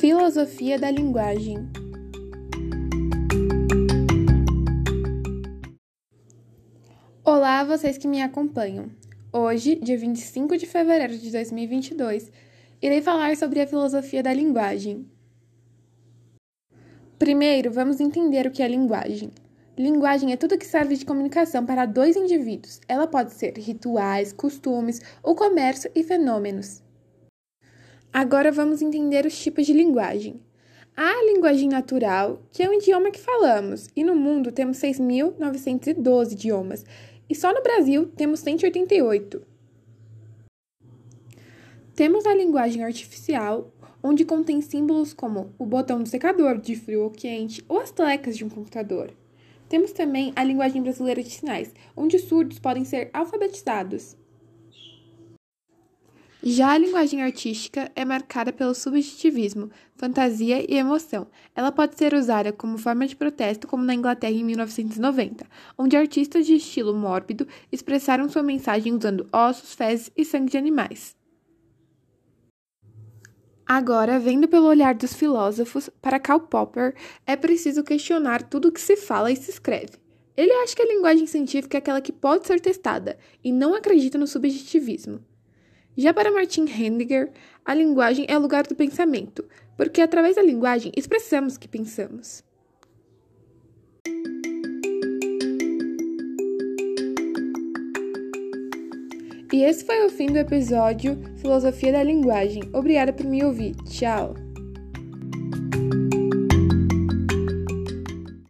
Filosofia da linguagem. Olá, vocês que me acompanham. Hoje, dia 25 de fevereiro de 2022, irei falar sobre a filosofia da linguagem. Primeiro, vamos entender o que é linguagem. Linguagem é tudo que serve de comunicação para dois indivíduos. Ela pode ser rituais, costumes, o comércio e fenômenos. Agora vamos entender os tipos de linguagem. Há a linguagem natural, que é o idioma que falamos, e no mundo temos 6.912 idiomas, e só no Brasil temos 188. Temos a linguagem artificial, onde contém símbolos como o botão do secador de frio ou quente ou as teclas de um computador. Temos também a linguagem brasileira de sinais, onde surdos podem ser alfabetizados. Já a linguagem artística é marcada pelo subjetivismo, fantasia e emoção. Ela pode ser usada como forma de protesto, como na Inglaterra em 1990, onde artistas de estilo mórbido expressaram sua mensagem usando ossos, fezes e sangue de animais. Agora, vendo pelo olhar dos filósofos, para Karl Popper, é preciso questionar tudo o que se fala e se escreve. Ele acha que a linguagem científica é aquela que pode ser testada e não acredita no subjetivismo. Já para Martin Heidegger, a linguagem é o lugar do pensamento, porque através da linguagem expressamos o que pensamos. E esse foi o fim do episódio Filosofia da Linguagem. Obrigada por me ouvir. Tchau!